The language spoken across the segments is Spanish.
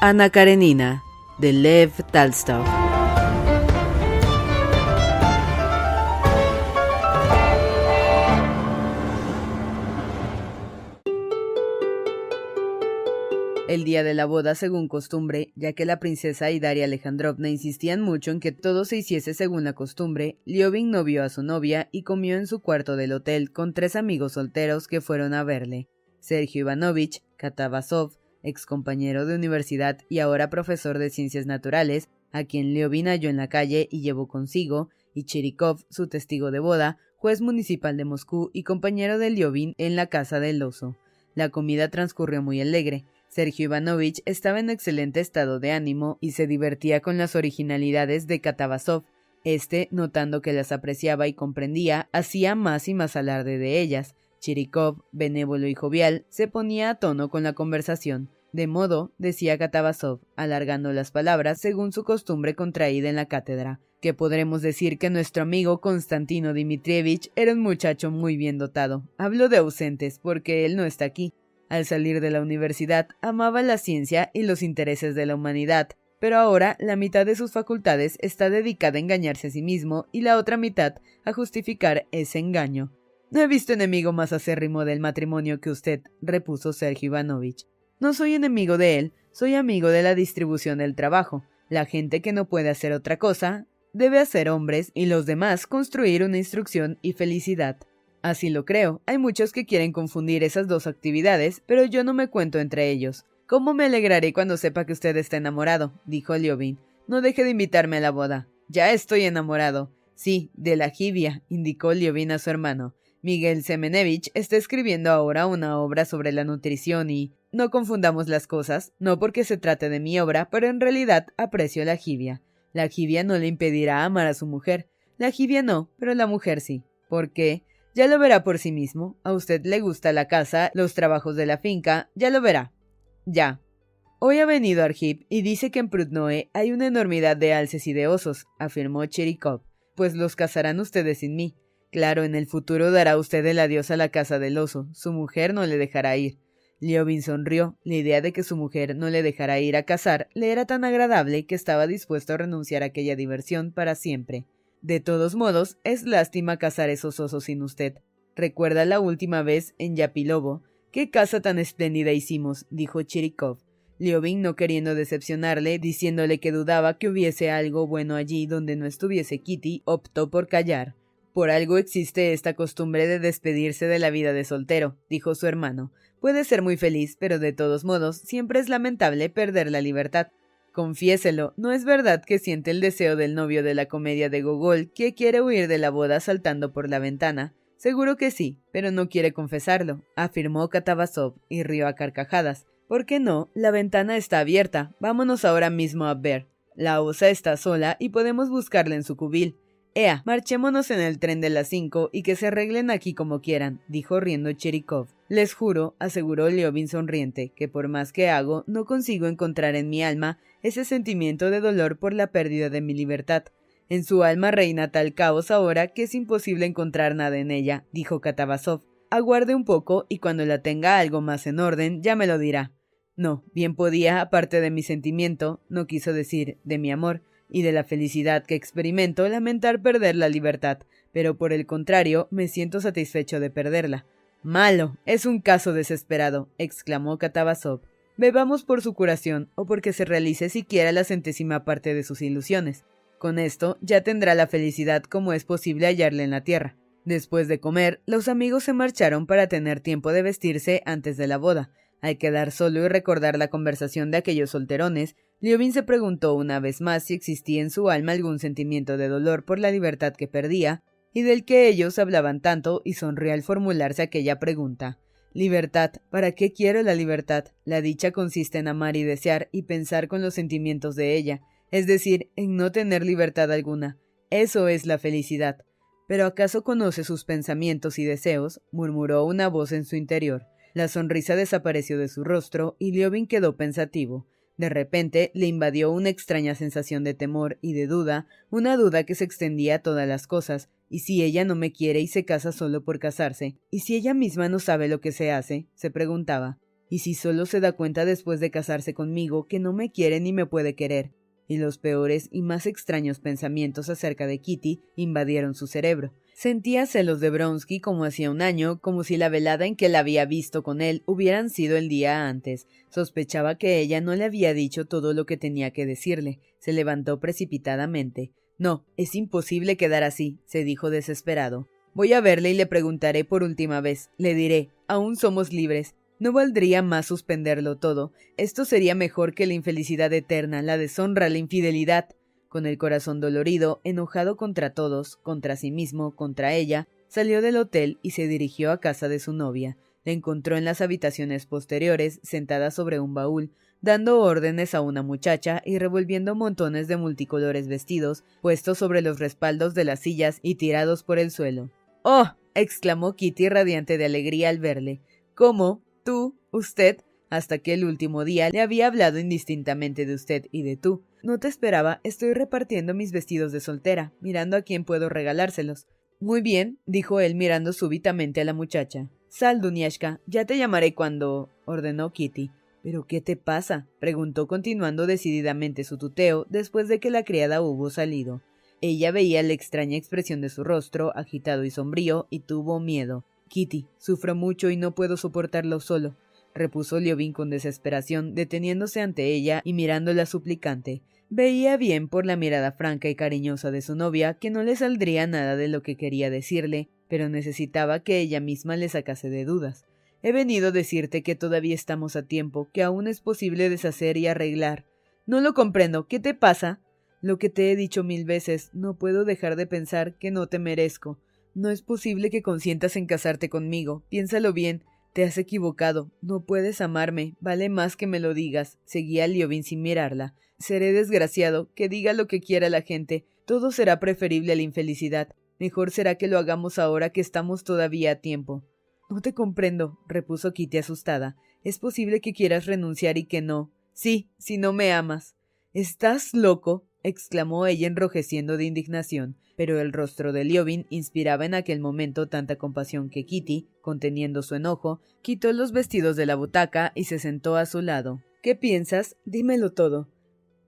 Ana Karenina, de Lev Talstov. El día de la boda, según costumbre, ya que la princesa y Daria Alejandrovna insistían mucho en que todo se hiciese según la costumbre, Liovin no vio a su novia y comió en su cuarto del hotel con tres amigos solteros que fueron a verle: Sergio Ivanovich, Katavasov, ex compañero de universidad y ahora profesor de ciencias naturales, a quien Leovin halló en la calle y llevó consigo, y Chirikov, su testigo de boda, juez municipal de Moscú y compañero de Liovin en la casa del oso. La comida transcurrió muy alegre. Sergio Ivanovich estaba en excelente estado de ánimo y se divertía con las originalidades de Katavasov. Este, notando que las apreciaba y comprendía, hacía más y más alarde de ellas. Chirikov, benévolo y jovial, se ponía a tono con la conversación. De modo, decía Katavasov, alargando las palabras según su costumbre contraída en la cátedra, que podremos decir que nuestro amigo Konstantino Dmitrievich era un muchacho muy bien dotado. Hablo de ausentes, porque él no está aquí. Al salir de la universidad, amaba la ciencia y los intereses de la humanidad, pero ahora la mitad de sus facultades está dedicada a engañarse a sí mismo y la otra mitad a justificar ese engaño. No he visto enemigo más acérrimo del matrimonio que usted, repuso Sergio Ivanovich. No soy enemigo de él, soy amigo de la distribución del trabajo. La gente que no puede hacer otra cosa debe hacer hombres y los demás construir una instrucción y felicidad. Así lo creo. Hay muchos que quieren confundir esas dos actividades, pero yo no me cuento entre ellos. ¿Cómo me alegraré cuando sepa que usted está enamorado? dijo Liovin. No deje de invitarme a la boda. Ya estoy enamorado. Sí, de la jibia, indicó Liovin a su hermano. Miguel Semenevich está escribiendo ahora una obra sobre la nutrición y no confundamos las cosas, no porque se trate de mi obra, pero en realidad aprecio la jibia. La jibia no le impedirá amar a su mujer. La jibia no, pero la mujer sí. ¿Por qué? Ya lo verá por sí mismo. A usted le gusta la casa, los trabajos de la finca, ya lo verá. Ya. Hoy ha venido Arjip y dice que en Prudnoe hay una enormidad de alces y de osos, afirmó Cherikov. Pues los cazarán ustedes sin mí. Claro, en el futuro dará usted el adiós a la casa del oso. Su mujer no le dejará ir. Liovin sonrió. La idea de que su mujer no le dejara ir a cazar le era tan agradable que estaba dispuesto a renunciar a aquella diversión para siempre. De todos modos, es lástima cazar esos osos sin usted. Recuerda la última vez en Yapilobo. ¿Qué casa tan espléndida hicimos? dijo Chirikov. Liovin, no queriendo decepcionarle, diciéndole que dudaba que hubiese algo bueno allí donde no estuviese Kitty, optó por callar. Por algo existe esta costumbre de despedirse de la vida de soltero, dijo su hermano. Puede ser muy feliz, pero de todos modos siempre es lamentable perder la libertad. Confiéselo, ¿no es verdad que siente el deseo del novio de la comedia de Gogol que quiere huir de la boda saltando por la ventana? Seguro que sí, pero no quiere confesarlo, afirmó Katavasov y rió a carcajadas. ¿Por qué no? La ventana está abierta. Vámonos ahora mismo a ver. La osa está sola y podemos buscarla en su cubil. Ea, marchémonos en el tren de las cinco y que se arreglen aquí como quieran, dijo riendo Cherikov. Les juro, aseguró Leovin sonriente, que por más que hago, no consigo encontrar en mi alma ese sentimiento de dolor por la pérdida de mi libertad. En su alma reina tal caos ahora que es imposible encontrar nada en ella, dijo Katavasov. aguarde un poco y cuando la tenga algo más en orden ya me lo dirá. No, bien podía, aparte de mi sentimiento, no quiso decir de mi amor, y de la felicidad que experimento, lamentar perder la libertad, pero por el contrario, me siento satisfecho de perderla. Malo, es un caso desesperado, exclamó Katabasov. Bebamos por su curación, o porque se realice siquiera la centésima parte de sus ilusiones. Con esto ya tendrá la felicidad como es posible hallarle en la tierra. Después de comer, los amigos se marcharon para tener tiempo de vestirse antes de la boda. Al quedar solo y recordar la conversación de aquellos solterones, Liobin se preguntó una vez más si existía en su alma algún sentimiento de dolor por la libertad que perdía, y del que ellos hablaban tanto, y sonrió al formularse aquella pregunta. Libertad. ¿Para qué quiero la libertad? La dicha consiste en amar y desear y pensar con los sentimientos de ella, es decir, en no tener libertad alguna. Eso es la felicidad. Pero ¿acaso conoce sus pensamientos y deseos? murmuró una voz en su interior. La sonrisa desapareció de su rostro y Liobin quedó pensativo. De repente le invadió una extraña sensación de temor y de duda, una duda que se extendía a todas las cosas. ¿Y si ella no me quiere y se casa solo por casarse? ¿Y si ella misma no sabe lo que se hace? se preguntaba. ¿Y si solo se da cuenta después de casarse conmigo que no me quiere ni me puede querer? Y los peores y más extraños pensamientos acerca de Kitty invadieron su cerebro. Sentía celos de Bronsky como hacía un año, como si la velada en que la había visto con él hubieran sido el día antes. Sospechaba que ella no le había dicho todo lo que tenía que decirle. Se levantó precipitadamente. No, es imposible quedar así, se dijo desesperado. Voy a verle y le preguntaré por última vez. Le diré, aún somos libres. No valdría más suspenderlo todo. Esto sería mejor que la infelicidad eterna, la deshonra, la infidelidad. Con el corazón dolorido, enojado contra todos, contra sí mismo, contra ella, salió del hotel y se dirigió a casa de su novia. La encontró en las habitaciones posteriores, sentada sobre un baúl, dando órdenes a una muchacha y revolviendo montones de multicolores vestidos puestos sobre los respaldos de las sillas y tirados por el suelo. ¡Oh! exclamó Kitty radiante de alegría al verle. ¿Cómo? ¿Tú? ¿Usted? Hasta aquel último día le había hablado indistintamente de usted y de tú. No te esperaba, estoy repartiendo mis vestidos de soltera, mirando a quién puedo regalárselos. Muy bien, dijo él mirando súbitamente a la muchacha. Sal, Duniashka, ya te llamaré cuando. ordenó Kitty. ¿Pero qué te pasa? preguntó continuando decididamente su tuteo después de que la criada hubo salido. Ella veía la extraña expresión de su rostro, agitado y sombrío, y tuvo miedo. Kitty, sufro mucho y no puedo soportarlo solo repuso Liobin con desesperación, deteniéndose ante ella y mirándola suplicante. Veía bien por la mirada franca y cariñosa de su novia que no le saldría nada de lo que quería decirle, pero necesitaba que ella misma le sacase de dudas. He venido a decirte que todavía estamos a tiempo, que aún es posible deshacer y arreglar. No lo comprendo. ¿Qué te pasa? Lo que te he dicho mil veces, no puedo dejar de pensar que no te merezco. No es posible que consientas en casarte conmigo. Piénsalo bien. Te has equivocado. No puedes amarme. Vale más que me lo digas. Seguía Liobin sin mirarla. Seré desgraciado. Que diga lo que quiera la gente. Todo será preferible a la infelicidad. Mejor será que lo hagamos ahora que estamos todavía a tiempo. No te comprendo, repuso Kitty asustada. Es posible que quieras renunciar y que no. Sí, si no me amas. ¿Estás loco? Exclamó ella enrojeciendo de indignación pero el rostro de Liobin inspiraba en aquel momento tanta compasión que Kitty, conteniendo su enojo, quitó los vestidos de la butaca y se sentó a su lado. ¿Qué piensas? Dímelo todo.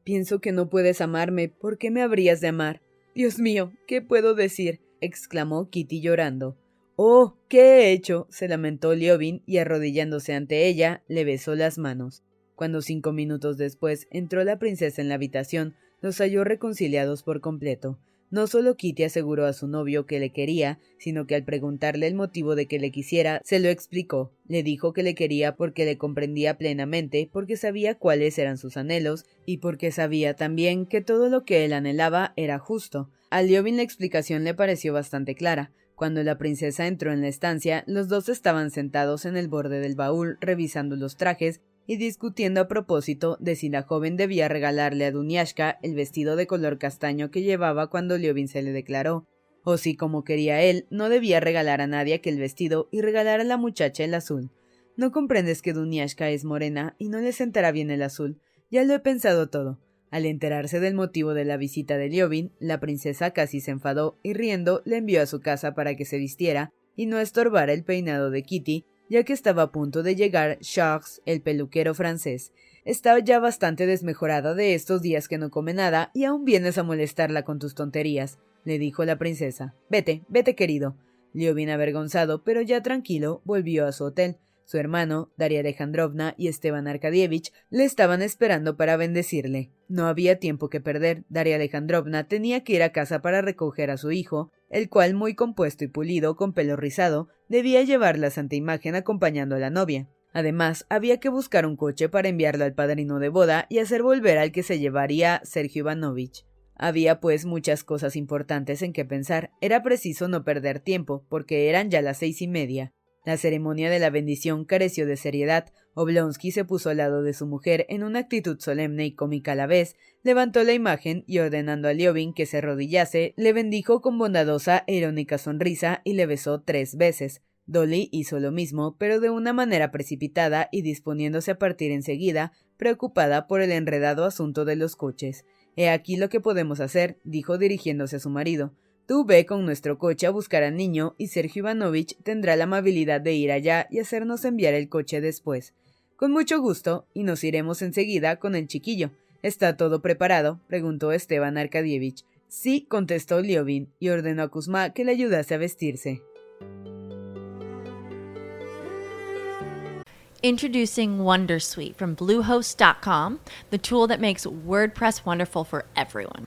Pienso que no puedes amarme. ¿Por qué me habrías de amar? Dios mío, ¿qué puedo decir? exclamó Kitty llorando. Oh, ¿qué he hecho? se lamentó Liobin y arrodillándose ante ella, le besó las manos. Cuando cinco minutos después entró la princesa en la habitación, los halló reconciliados por completo. No solo Kitty aseguró a su novio que le quería, sino que al preguntarle el motivo de que le quisiera, se lo explicó. Le dijo que le quería porque le comprendía plenamente, porque sabía cuáles eran sus anhelos, y porque sabía también que todo lo que él anhelaba era justo. A Liobin la explicación le pareció bastante clara. Cuando la princesa entró en la estancia, los dos estaban sentados en el borde del baúl revisando los trajes y discutiendo a propósito de si la joven debía regalarle a Dunyashka el vestido de color castaño que llevaba cuando Liobin se le declaró, o si, como quería él, no debía regalar a nadie aquel vestido y regalar a la muchacha el azul. No comprendes que Dunyashka es morena y no le sentará bien el azul. Ya lo he pensado todo. Al enterarse del motivo de la visita de Liobin, la princesa casi se enfadó y riendo le envió a su casa para que se vistiera, y no estorbara el peinado de Kitty, ya que estaba a punto de llegar Charles, el peluquero francés. Estaba ya bastante desmejorada de estos días que no come nada y aún vienes a molestarla con tus tonterías, le dijo la princesa. Vete, vete, querido. Liovin, avergonzado, pero ya tranquilo, volvió a su hotel. Su hermano, Daria Alejandrovna y Esteban Arkadievich le estaban esperando para bendecirle. No había tiempo que perder. Daria Alejandrovna tenía que ir a casa para recoger a su hijo, el cual, muy compuesto y pulido, con pelo rizado, debía llevar la santa imagen acompañando a la novia. Además, había que buscar un coche para enviarlo al padrino de boda y hacer volver al que se llevaría Sergio Ivanovich. Había pues muchas cosas importantes en que pensar. Era preciso no perder tiempo, porque eran ya las seis y media. La ceremonia de la bendición careció de seriedad. Oblonsky se puso al lado de su mujer en una actitud solemne y cómica a la vez, levantó la imagen y ordenando a Liobin que se arrodillase, le bendijo con bondadosa e irónica sonrisa y le besó tres veces. Dolly hizo lo mismo, pero de una manera precipitada y disponiéndose a partir enseguida, preocupada por el enredado asunto de los coches. He aquí lo que podemos hacer, dijo dirigiéndose a su marido. Tú ve con nuestro coche a buscar al niño y Sergio Ivanovich tendrá la amabilidad de ir allá y hacernos enviar el coche después. Con mucho gusto, y nos iremos enseguida con el chiquillo. ¿Está todo preparado? preguntó Esteban Arkadievich. Sí, contestó Liovin, y ordenó a Kuzma que le ayudase a vestirse. Introducing Wondersuite from Bluehost.com, the tool that makes WordPress wonderful for everyone.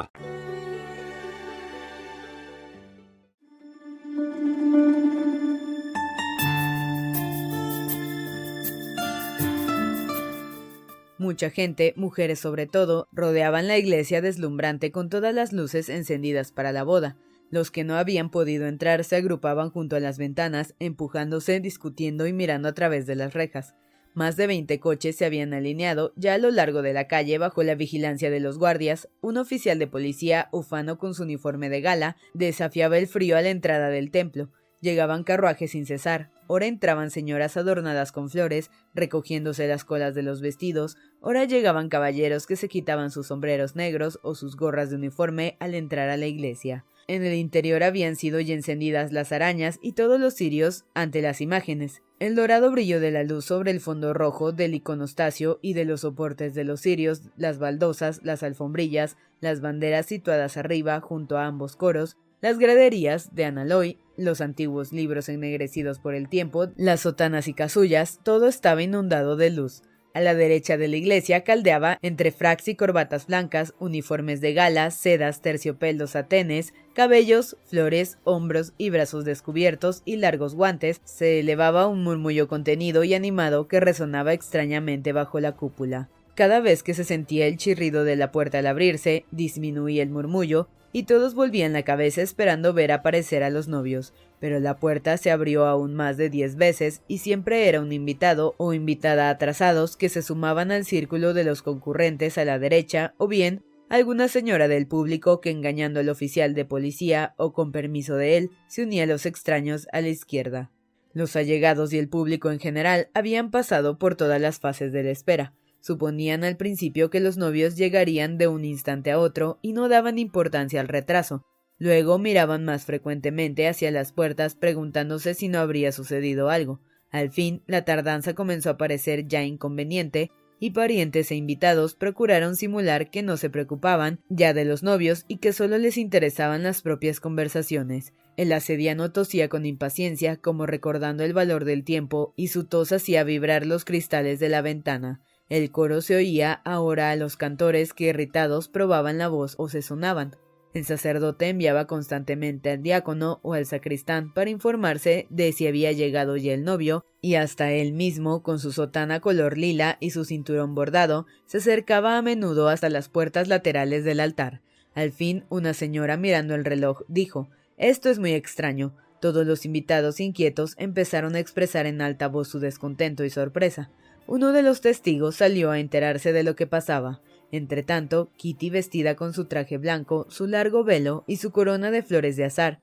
Mucha gente, mujeres sobre todo, rodeaban la iglesia deslumbrante con todas las luces encendidas para la boda. Los que no habían podido entrar se agrupaban junto a las ventanas, empujándose, discutiendo y mirando a través de las rejas. Más de veinte coches se habían alineado ya a lo largo de la calle bajo la vigilancia de los guardias. Un oficial de policía, ufano con su uniforme de gala, desafiaba el frío a la entrada del templo. Llegaban carruajes sin cesar, ora entraban señoras adornadas con flores, recogiéndose las colas de los vestidos, ora llegaban caballeros que se quitaban sus sombreros negros o sus gorras de uniforme al entrar a la iglesia. En el interior habían sido ya encendidas las arañas y todos los cirios ante las imágenes. El dorado brillo de la luz sobre el fondo rojo del iconostasio y de los soportes de los cirios, las baldosas, las alfombrillas, las banderas situadas arriba junto a ambos coros, las graderías de Analoy, los antiguos libros ennegrecidos por el tiempo, las sotanas y casullas, todo estaba inundado de luz. A la derecha de la iglesia caldeaba, entre fracs y corbatas blancas, uniformes de gala, sedas, terciopelos, satenes, cabellos, flores, hombros y brazos descubiertos y largos guantes, se elevaba un murmullo contenido y animado que resonaba extrañamente bajo la cúpula. Cada vez que se sentía el chirrido de la puerta al abrirse, disminuía el murmullo, y todos volvían la cabeza esperando ver aparecer a los novios, pero la puerta se abrió aún más de diez veces y siempre era un invitado o invitada atrasados que se sumaban al círculo de los concurrentes a la derecha o bien alguna señora del público que engañando al oficial de policía o con permiso de él se unía a los extraños a la izquierda. Los allegados y el público en general habían pasado por todas las fases de la espera. Suponían al principio que los novios llegarían de un instante a otro y no daban importancia al retraso. Luego miraban más frecuentemente hacia las puertas preguntándose si no habría sucedido algo. Al fin, la tardanza comenzó a parecer ya inconveniente y parientes e invitados procuraron simular que no se preocupaban ya de los novios y que solo les interesaban las propias conversaciones. El asediano tosía con impaciencia, como recordando el valor del tiempo, y su tos hacía vibrar los cristales de la ventana. El coro se oía ahora a los cantores que irritados probaban la voz o se sonaban. El sacerdote enviaba constantemente al diácono o al sacristán para informarse de si había llegado ya el novio, y hasta él mismo, con su sotana color lila y su cinturón bordado, se acercaba a menudo hasta las puertas laterales del altar. Al fin, una señora mirando el reloj dijo Esto es muy extraño. Todos los invitados inquietos empezaron a expresar en alta voz su descontento y sorpresa. Uno de los testigos salió a enterarse de lo que pasaba. Entretanto, Kitty, vestida con su traje blanco, su largo velo y su corona de flores de azar,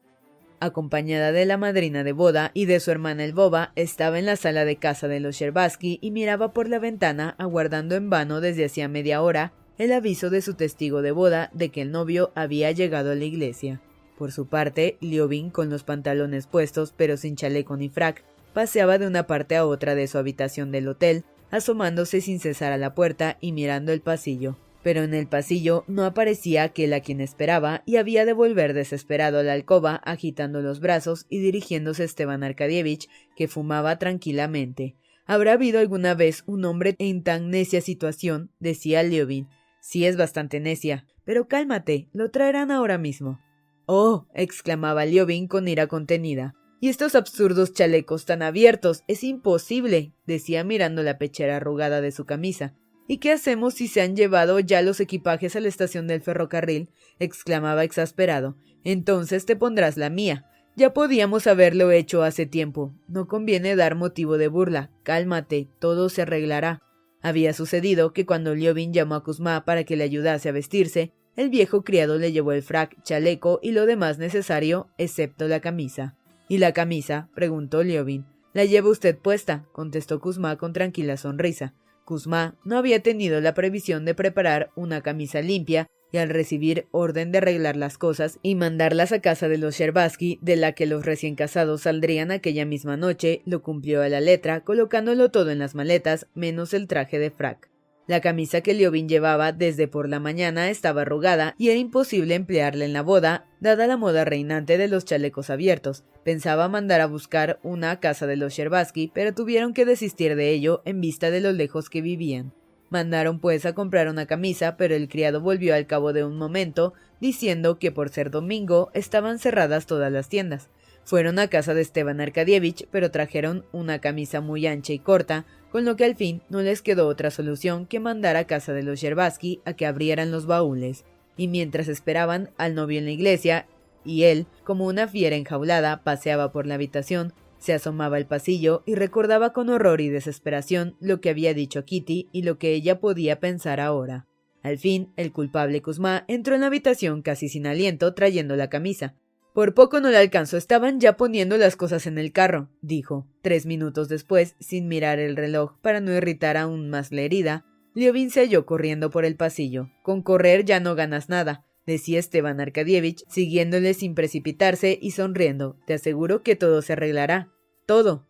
acompañada de la madrina de boda y de su hermana el boba, estaba en la sala de casa de los Sherbaski y miraba por la ventana, aguardando en vano desde hacía media hora el aviso de su testigo de boda de que el novio había llegado a la iglesia. Por su parte, Liobin, con los pantalones puestos pero sin chaleco ni frac, paseaba de una parte a otra de su habitación del hotel, asomándose sin cesar a la puerta y mirando el pasillo. Pero en el pasillo no aparecía aquel a quien esperaba y había de volver desesperado a la alcoba, agitando los brazos y dirigiéndose a Esteban Arkadievich, que fumaba tranquilamente. ¿Habrá habido alguna vez un hombre en tan necia situación? decía Liobin. Sí es bastante necia. Pero cálmate, lo traerán ahora mismo. Oh. exclamaba Liobin con ira contenida. Y estos absurdos chalecos tan abiertos. Es imposible. decía mirando la pechera arrugada de su camisa. ¿Y qué hacemos si se han llevado ya los equipajes a la estación del ferrocarril? exclamaba exasperado. Entonces te pondrás la mía. Ya podíamos haberlo hecho hace tiempo. No conviene dar motivo de burla. Cálmate, todo se arreglará. Había sucedido que cuando Liobin llamó a Kuzma para que le ayudase a vestirse, el viejo criado le llevó el frac, chaleco y lo demás necesario, excepto la camisa. ¿Y la camisa? preguntó Liobin. La lleva usted puesta, contestó Kuzma con tranquila sonrisa. Kuzma no había tenido la previsión de preparar una camisa limpia y al recibir orden de arreglar las cosas y mandarlas a casa de los Sherbaski, de la que los recién casados saldrían aquella misma noche, lo cumplió a la letra, colocándolo todo en las maletas, menos el traje de frac. La camisa que Liobin llevaba desde por la mañana estaba arrugada y era imposible emplearla en la boda, dada la moda reinante de los chalecos abiertos. Pensaba mandar a buscar una a casa de los Sherbaski, pero tuvieron que desistir de ello en vista de lo lejos que vivían. Mandaron pues a comprar una camisa, pero el criado volvió al cabo de un momento, diciendo que por ser domingo estaban cerradas todas las tiendas. Fueron a casa de Esteban Arkadievich, pero trajeron una camisa muy ancha y corta, con lo que al fin no les quedó otra solución que mandar a casa de los Yerbaski a que abrieran los baúles, y mientras esperaban al novio en la iglesia, y él, como una fiera enjaulada, paseaba por la habitación, se asomaba al pasillo y recordaba con horror y desesperación lo que había dicho Kitty y lo que ella podía pensar ahora. Al fin, el culpable Kuzma entró en la habitación casi sin aliento trayendo la camisa. Por poco no le alcanzó, estaban ya poniendo las cosas en el carro, dijo. Tres minutos después, sin mirar el reloj para no irritar aún más la herida, Liovin se halló corriendo por el pasillo. Con correr ya no ganas nada, decía Esteban Arkadievich, siguiéndole sin precipitarse y sonriendo. Te aseguro que todo se arreglará. Todo.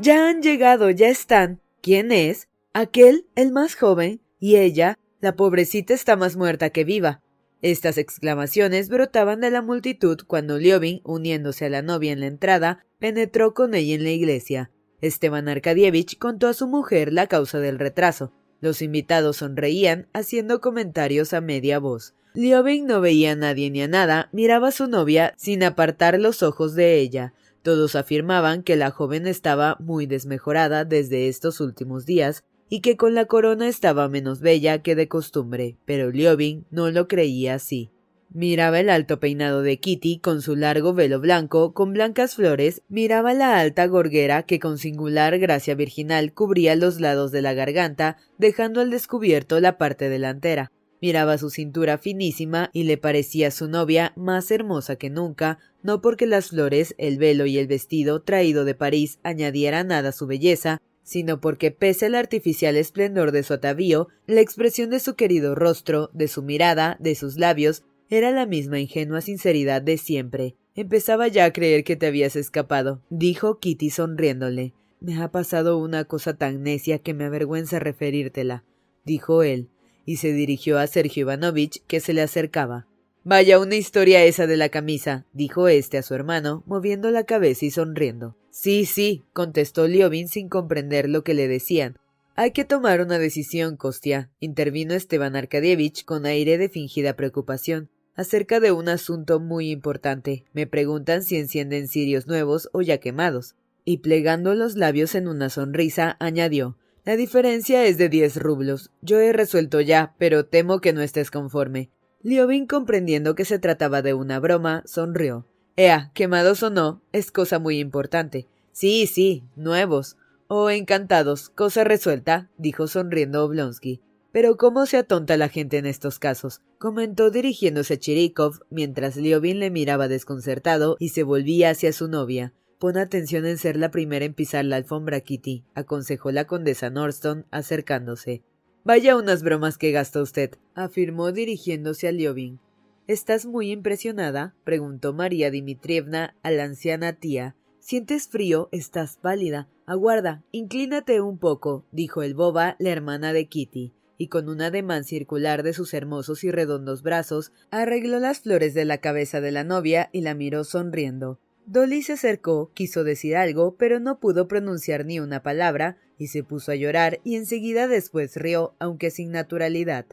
Ya han llegado, ya están. ¿Quién es? Aquel, el más joven, y ella, la pobrecita está más muerta que viva. Estas exclamaciones brotaban de la multitud cuando Liobin, uniéndose a la novia en la entrada, penetró con ella en la iglesia. Esteban Arkadievich contó a su mujer la causa del retraso. Los invitados sonreían, haciendo comentarios a media voz. Liobin no veía a nadie ni a nada, miraba a su novia sin apartar los ojos de ella. Todos afirmaban que la joven estaba muy desmejorada desde estos últimos días y que con la corona estaba menos bella que de costumbre, pero Liobin no lo creía así. Miraba el alto peinado de Kitty con su largo velo blanco con blancas flores, miraba la alta gorguera que con singular gracia virginal cubría los lados de la garganta, dejando al descubierto la parte delantera. Miraba su cintura finísima y le parecía su novia más hermosa que nunca, no porque las flores, el velo y el vestido traído de París añadieran nada a su belleza, sino porque pese al artificial esplendor de su atavío, la expresión de su querido rostro, de su mirada, de sus labios, era la misma ingenua sinceridad de siempre. Empezaba ya a creer que te habías escapado, dijo Kitty sonriéndole. Me ha pasado una cosa tan necia que me avergüenza referírtela, dijo él, y se dirigió a Sergio Ivanovich, que se le acercaba. Vaya una historia esa de la camisa, dijo éste a su hermano, moviendo la cabeza y sonriendo. Sí, sí, contestó Liovin sin comprender lo que le decían. Hay que tomar una decisión, Kostia, intervino Esteban Arkadievich con aire de fingida preocupación. Acerca de un asunto muy importante. Me preguntan si encienden cirios nuevos o ya quemados. Y plegando los labios en una sonrisa, añadió La diferencia es de diez rublos. Yo he resuelto ya, pero temo que no estés conforme. Liobin, comprendiendo que se trataba de una broma, sonrió. Ea, quemados o no, es cosa muy importante. Sí, sí, nuevos. Oh, encantados, cosa resuelta, dijo sonriendo Oblonsky. Pero cómo se atonta la gente en estos casos, comentó dirigiéndose a Chirikov mientras Liobin le miraba desconcertado y se volvía hacia su novia. Pon atención en ser la primera en pisar la alfombra, Kitty, aconsejó la condesa Norston, acercándose. Vaya unas bromas que gasta usted, afirmó dirigiéndose a Liobin. ¿Estás muy impresionada? preguntó María Dimitrievna a la anciana tía. ¿Sientes frío? Estás pálida. Aguarda, inclínate un poco, dijo el boba, la hermana de Kitty, y con un ademán circular de sus hermosos y redondos brazos, arregló las flores de la cabeza de la novia y la miró sonriendo. Dolly se acercó, quiso decir algo, pero no pudo pronunciar ni una palabra, y se puso a llorar, y enseguida después rió, aunque sin naturalidad.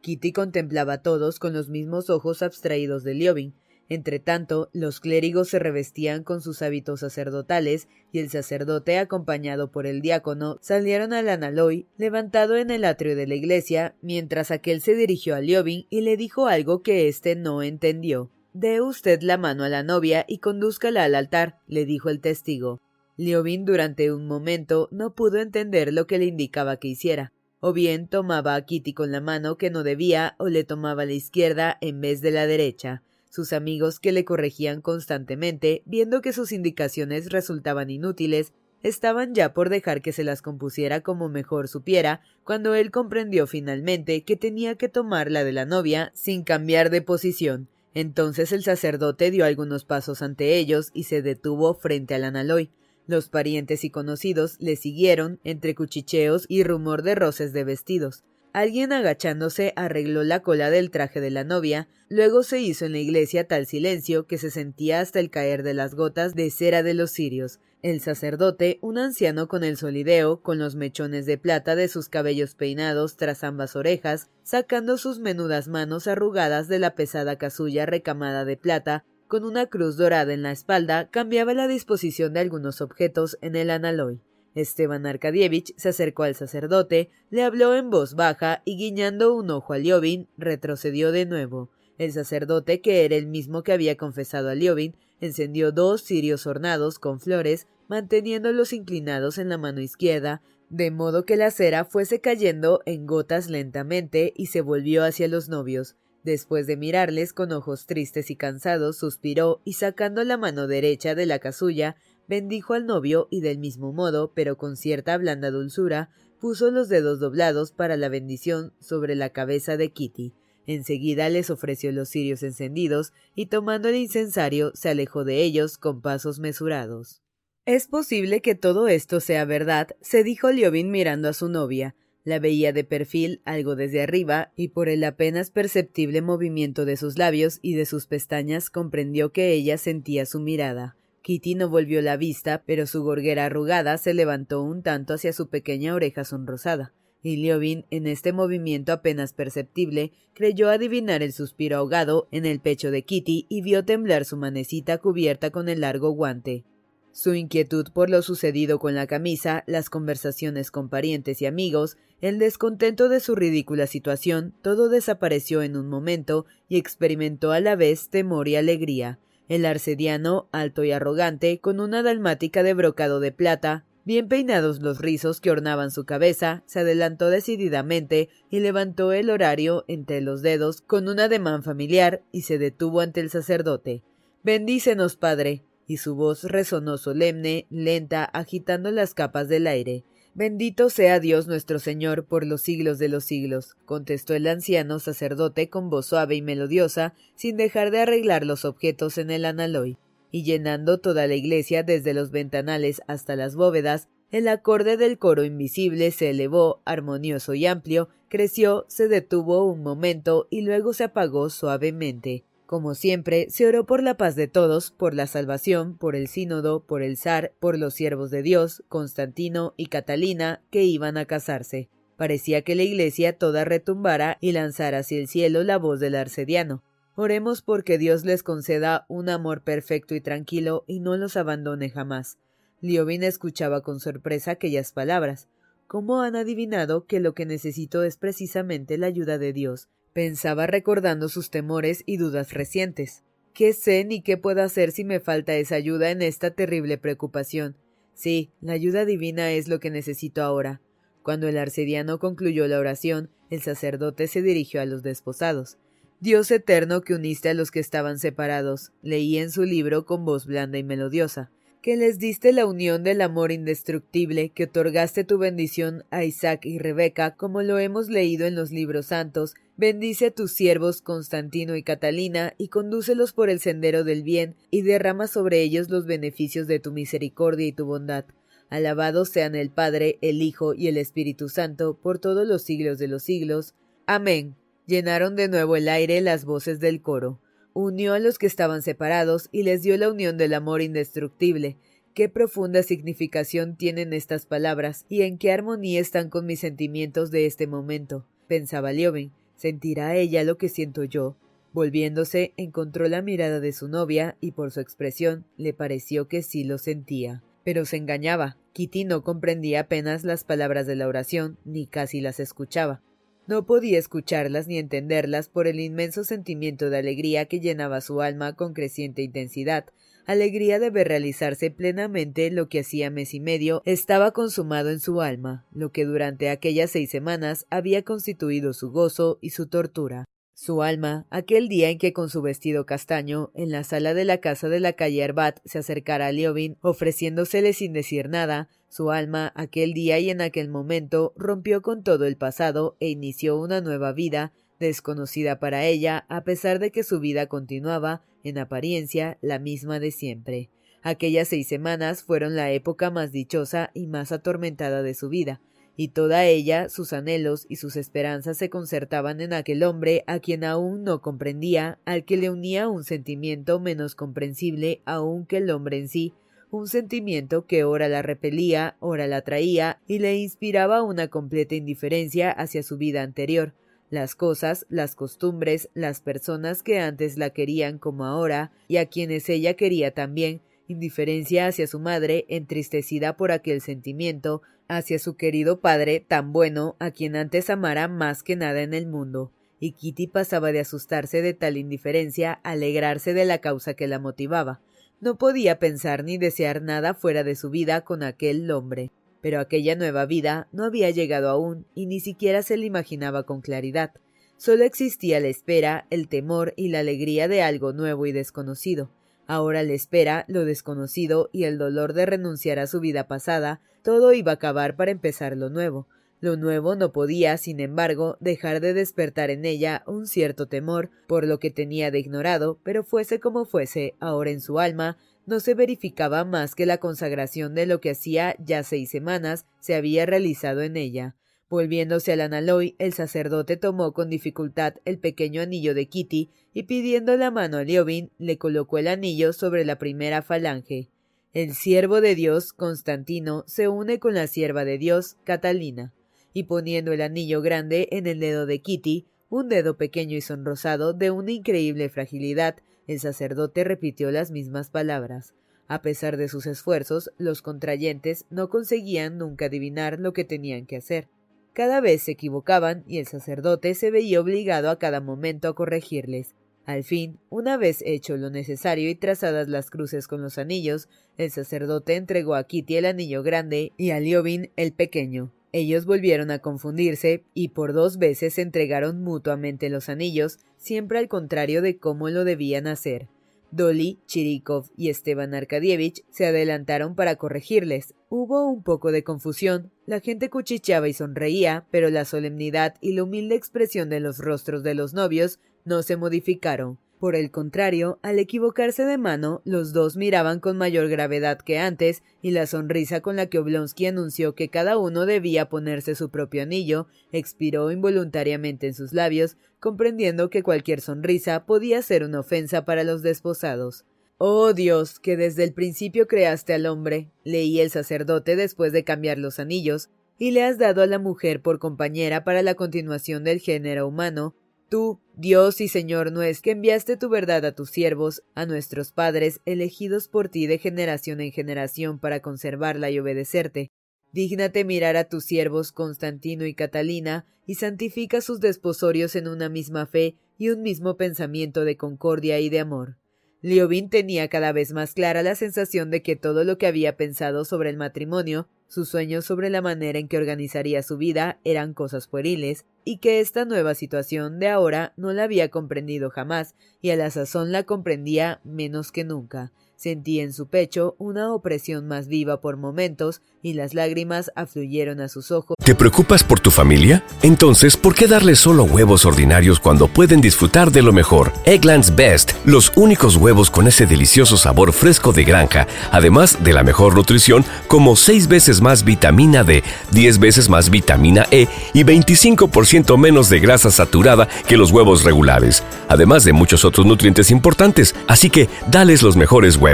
Kitty contemplaba a todos con los mismos ojos abstraídos de Liobin. Entretanto, los clérigos se revestían con sus hábitos sacerdotales, y el sacerdote, acompañado por el diácono, salieron al Analoy, levantado en el atrio de la iglesia, mientras aquel se dirigió a Liobin y le dijo algo que éste no entendió. Dé usted la mano a la novia y condúzcala al altar, le dijo el testigo. Liobin durante un momento no pudo entender lo que le indicaba que hiciera. O bien tomaba a Kitty con la mano que no debía, o le tomaba la izquierda en vez de la derecha. Sus amigos que le corregían constantemente, viendo que sus indicaciones resultaban inútiles, estaban ya por dejar que se las compusiera como mejor supiera, cuando él comprendió finalmente que tenía que tomar la de la novia sin cambiar de posición, entonces el sacerdote dio algunos pasos ante ellos y se detuvo frente al Analoy. Los parientes y conocidos le siguieron entre cuchicheos y rumor de roces de vestidos. Alguien agachándose arregló la cola del traje de la novia, luego se hizo en la iglesia tal silencio que se sentía hasta el caer de las gotas de cera de los cirios. El sacerdote, un anciano con el solideo, con los mechones de plata de sus cabellos peinados tras ambas orejas, sacando sus menudas manos arrugadas de la pesada casulla recamada de plata, con una cruz dorada en la espalda, cambiaba la disposición de algunos objetos en el analoy. Esteban Arkadievich se acercó al sacerdote, le habló en voz baja y guiñando un ojo a Liobin, retrocedió de nuevo. El sacerdote, que era el mismo que había confesado a Liobin, encendió dos cirios ornados con flores, manteniéndolos inclinados en la mano izquierda, de modo que la cera fuese cayendo en gotas lentamente y se volvió hacia los novios. Después de mirarles con ojos tristes y cansados, suspiró y sacando la mano derecha de la casulla, bendijo al novio y del mismo modo, pero con cierta blanda dulzura, puso los dedos doblados para la bendición sobre la cabeza de Kitty. Enseguida les ofreció los cirios encendidos y tomando el incensario se alejó de ellos con pasos mesurados. Es posible que todo esto sea verdad, se dijo Liobin mirando a su novia. La veía de perfil, algo desde arriba, y por el apenas perceptible movimiento de sus labios y de sus pestañas comprendió que ella sentía su mirada. Kitty no volvió la vista, pero su gorguera arrugada se levantó un tanto hacia su pequeña oreja sonrosada y Liobin, en este movimiento apenas perceptible, creyó adivinar el suspiro ahogado en el pecho de Kitty y vio temblar su manecita cubierta con el largo guante. Su inquietud por lo sucedido con la camisa, las conversaciones con parientes y amigos, el descontento de su ridícula situación, todo desapareció en un momento y experimentó a la vez temor y alegría. El arcediano, alto y arrogante, con una dalmática de brocado de plata, Bien peinados los rizos que ornaban su cabeza, se adelantó decididamente y levantó el horario entre los dedos con un ademán familiar y se detuvo ante el sacerdote. Bendícenos, Padre. Y su voz resonó solemne, lenta, agitando las capas del aire. Bendito sea Dios nuestro Señor por los siglos de los siglos, contestó el anciano sacerdote con voz suave y melodiosa, sin dejar de arreglar los objetos en el analoy y llenando toda la iglesia desde los ventanales hasta las bóvedas, el acorde del coro invisible se elevó, armonioso y amplio, creció, se detuvo un momento y luego se apagó suavemente. Como siempre, se oró por la paz de todos, por la salvación, por el sínodo, por el zar, por los siervos de Dios, Constantino y Catalina, que iban a casarse. Parecía que la iglesia toda retumbara y lanzara hacia el cielo la voz del arcediano. Oremos porque Dios les conceda un amor perfecto y tranquilo y no los abandone jamás. Liovin escuchaba con sorpresa aquellas palabras. ¿Cómo han adivinado que lo que necesito es precisamente la ayuda de Dios? Pensaba recordando sus temores y dudas recientes. ¿Qué sé ni qué puedo hacer si me falta esa ayuda en esta terrible preocupación? Sí, la ayuda divina es lo que necesito ahora. Cuando el arcediano concluyó la oración, el sacerdote se dirigió a los desposados. Dios eterno que uniste a los que estaban separados, leí en su libro con voz blanda y melodiosa, que les diste la unión del amor indestructible, que otorgaste tu bendición a Isaac y Rebeca, como lo hemos leído en los libros santos, bendice a tus siervos Constantino y Catalina, y condúcelos por el sendero del bien, y derrama sobre ellos los beneficios de tu misericordia y tu bondad. Alabados sean el Padre, el Hijo y el Espíritu Santo, por todos los siglos de los siglos. Amén. Llenaron de nuevo el aire las voces del coro. Unió a los que estaban separados y les dio la unión del amor indestructible. Qué profunda significación tienen estas palabras y en qué armonía están con mis sentimientos de este momento. Pensaba Liobin. ¿Sentirá ella lo que siento yo? Volviéndose, encontró la mirada de su novia y por su expresión le pareció que sí lo sentía. Pero se engañaba. Kitty no comprendía apenas las palabras de la oración, ni casi las escuchaba. No podía escucharlas ni entenderlas por el inmenso sentimiento de alegría que llenaba su alma con creciente intensidad, alegría de ver realizarse plenamente lo que hacía mes y medio estaba consumado en su alma, lo que durante aquellas seis semanas había constituido su gozo y su tortura. Su alma, aquel día en que con su vestido castaño, en la sala de la casa de la calle Arbat, se acercara a Liobin, ofreciéndosele sin decir nada, su alma, aquel día y en aquel momento, rompió con todo el pasado e inició una nueva vida, desconocida para ella, a pesar de que su vida continuaba, en apariencia, la misma de siempre. Aquellas seis semanas fueron la época más dichosa y más atormentada de su vida, y toda ella, sus anhelos y sus esperanzas se concertaban en aquel hombre a quien aún no comprendía, al que le unía un sentimiento menos comprensible aún que el hombre en sí, un sentimiento que ora la repelía, ora la atraía y le inspiraba una completa indiferencia hacia su vida anterior, las cosas, las costumbres, las personas que antes la querían como ahora, y a quienes ella quería también, indiferencia hacia su madre, entristecida por aquel sentimiento, hacia su querido padre tan bueno, a quien antes amara más que nada en el mundo, y Kitty pasaba de asustarse de tal indiferencia a alegrarse de la causa que la motivaba. No podía pensar ni desear nada fuera de su vida con aquel hombre. Pero aquella nueva vida no había llegado aún y ni siquiera se la imaginaba con claridad. Solo existía la espera, el temor y la alegría de algo nuevo y desconocido. Ahora la espera, lo desconocido y el dolor de renunciar a su vida pasada, todo iba a acabar para empezar lo nuevo. Lo nuevo no podía, sin embargo, dejar de despertar en ella un cierto temor por lo que tenía de ignorado, pero fuese como fuese, ahora en su alma no se verificaba más que la consagración de lo que hacía ya seis semanas se había realizado en ella. Volviéndose al analoy, el sacerdote tomó con dificultad el pequeño anillo de Kitty y pidiendo la mano a Liobin, le colocó el anillo sobre la primera falange. El siervo de Dios, Constantino, se une con la sierva de Dios, Catalina, y poniendo el anillo grande en el dedo de Kitty, un dedo pequeño y sonrosado de una increíble fragilidad, el sacerdote repitió las mismas palabras. A pesar de sus esfuerzos, los contrayentes no conseguían nunca adivinar lo que tenían que hacer. Cada vez se equivocaban y el sacerdote se veía obligado a cada momento a corregirles. Al fin, una vez hecho lo necesario y trazadas las cruces con los anillos, el sacerdote entregó a Kitty el anillo grande y a Liobin el pequeño. Ellos volvieron a confundirse y por dos veces entregaron mutuamente los anillos, siempre al contrario de cómo lo debían hacer. Dolly, Chirikov y Esteban Arkadievich se adelantaron para corregirles. Hubo un poco de confusión. La gente cuchicheaba y sonreía, pero la solemnidad y la humilde expresión de los rostros de los novios no se modificaron. Por el contrario, al equivocarse de mano, los dos miraban con mayor gravedad que antes, y la sonrisa con la que Oblonsky anunció que cada uno debía ponerse su propio anillo expiró involuntariamente en sus labios, comprendiendo que cualquier sonrisa podía ser una ofensa para los desposados. Oh Dios, que desde el principio creaste al hombre, leí el sacerdote después de cambiar los anillos, y le has dado a la mujer por compañera para la continuación del género humano, Tú, Dios y Señor nuestro, que enviaste tu verdad a tus siervos, a nuestros padres, elegidos por ti de generación en generación para conservarla y obedecerte, dígnate mirar a tus siervos Constantino y Catalina, y santifica sus desposorios en una misma fe y un mismo pensamiento de concordia y de amor. Liobin tenía cada vez más clara la sensación de que todo lo que había pensado sobre el matrimonio sus sueños sobre la manera en que organizaría su vida eran cosas pueriles, y que esta nueva situación de ahora no la había comprendido jamás, y a la sazón la comprendía menos que nunca. Sentí en su pecho una opresión más viva por momentos y las lágrimas afluyeron a sus ojos. ¿Te preocupas por tu familia? Entonces, ¿por qué darles solo huevos ordinarios cuando pueden disfrutar de lo mejor? Eggland's Best, los únicos huevos con ese delicioso sabor fresco de granja, además de la mejor nutrición, como 6 veces más vitamina D, 10 veces más vitamina E y 25% menos de grasa saturada que los huevos regulares, además de muchos otros nutrientes importantes. Así que, dales los mejores huevos